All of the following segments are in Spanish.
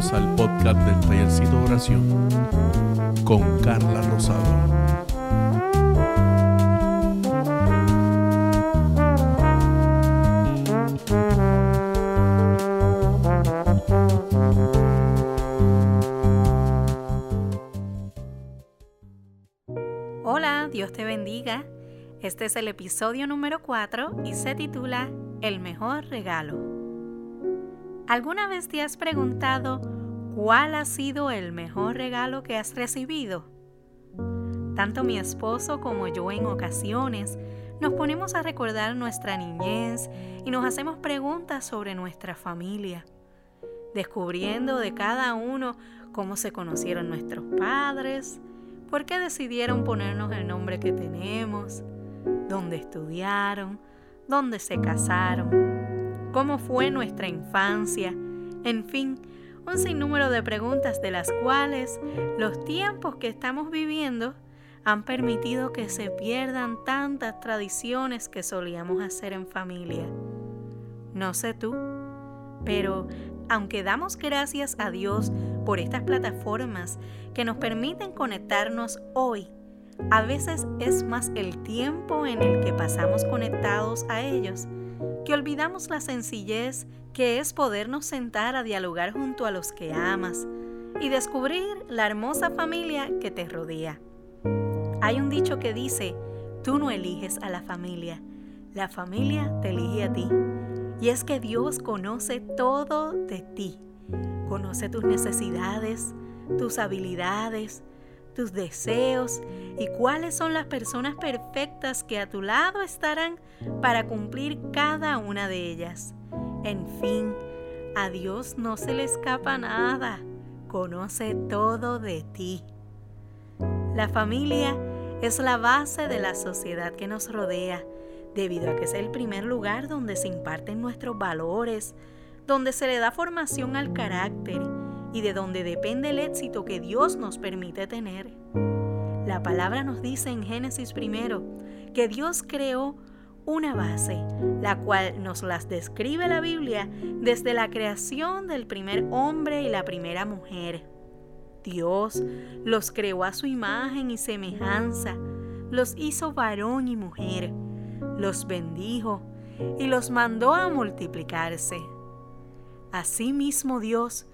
Al podcast del Tallercito de Oración con Carla Rosado. Hola, Dios te bendiga. Este es el episodio número 4 y se titula El mejor regalo. ¿Alguna vez te has preguntado cuál ha sido el mejor regalo que has recibido? Tanto mi esposo como yo en ocasiones nos ponemos a recordar nuestra niñez y nos hacemos preguntas sobre nuestra familia, descubriendo de cada uno cómo se conocieron nuestros padres, por qué decidieron ponernos el nombre que tenemos, dónde estudiaron, dónde se casaron cómo fue nuestra infancia, en fin, un sinnúmero de preguntas de las cuales los tiempos que estamos viviendo han permitido que se pierdan tantas tradiciones que solíamos hacer en familia. No sé tú, pero aunque damos gracias a Dios por estas plataformas que nos permiten conectarnos hoy, a veces es más el tiempo en el que pasamos conectados a ellos que olvidamos la sencillez que es podernos sentar a dialogar junto a los que amas y descubrir la hermosa familia que te rodea. Hay un dicho que dice, tú no eliges a la familia, la familia te elige a ti. Y es que Dios conoce todo de ti, conoce tus necesidades, tus habilidades, tus deseos y cuáles son las personas perfectas que a tu lado estarán para cumplir cada una de ellas. En fin, a Dios no se le escapa nada, conoce todo de ti. La familia es la base de la sociedad que nos rodea, debido a que es el primer lugar donde se imparten nuestros valores, donde se le da formación al carácter y de donde depende el éxito que Dios nos permite tener. La palabra nos dice en Génesis primero que Dios creó una base, la cual nos las describe la Biblia desde la creación del primer hombre y la primera mujer. Dios los creó a su imagen y semejanza, los hizo varón y mujer, los bendijo y los mandó a multiplicarse. Asimismo Dios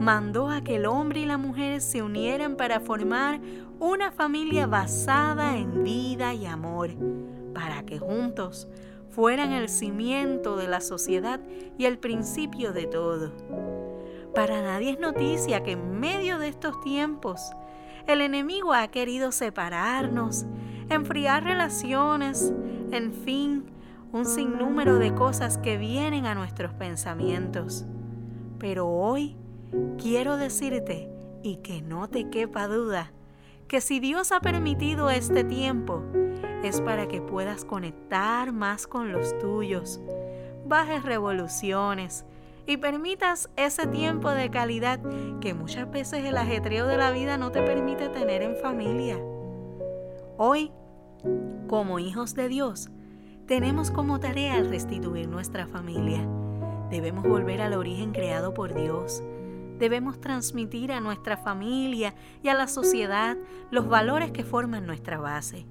mandó a que el hombre y la mujer se unieran para formar una familia basada en vida y amor, para que juntos fueran el cimiento de la sociedad y el principio de todo. Para nadie es noticia que en medio de estos tiempos el enemigo ha querido separarnos, enfriar relaciones, en fin, un sinnúmero de cosas que vienen a nuestros pensamientos. Pero hoy quiero decirte, y que no te quepa duda, que si Dios ha permitido este tiempo, es para que puedas conectar más con los tuyos, bajes revoluciones y permitas ese tiempo de calidad que muchas veces el ajetreo de la vida no te permite tener en familia. Hoy, como hijos de Dios, tenemos como tarea el restituir nuestra familia. Debemos volver al origen creado por Dios debemos transmitir a nuestra familia y a la sociedad los valores que forman nuestra base.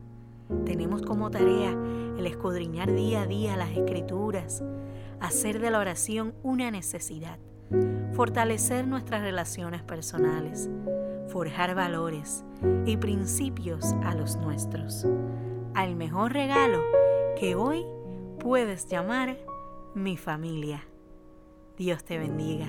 Tenemos como tarea el escudriñar día a día las escrituras, hacer de la oración una necesidad, fortalecer nuestras relaciones personales, forjar valores y principios a los nuestros, al mejor regalo que hoy puedes llamar mi familia. Dios te bendiga.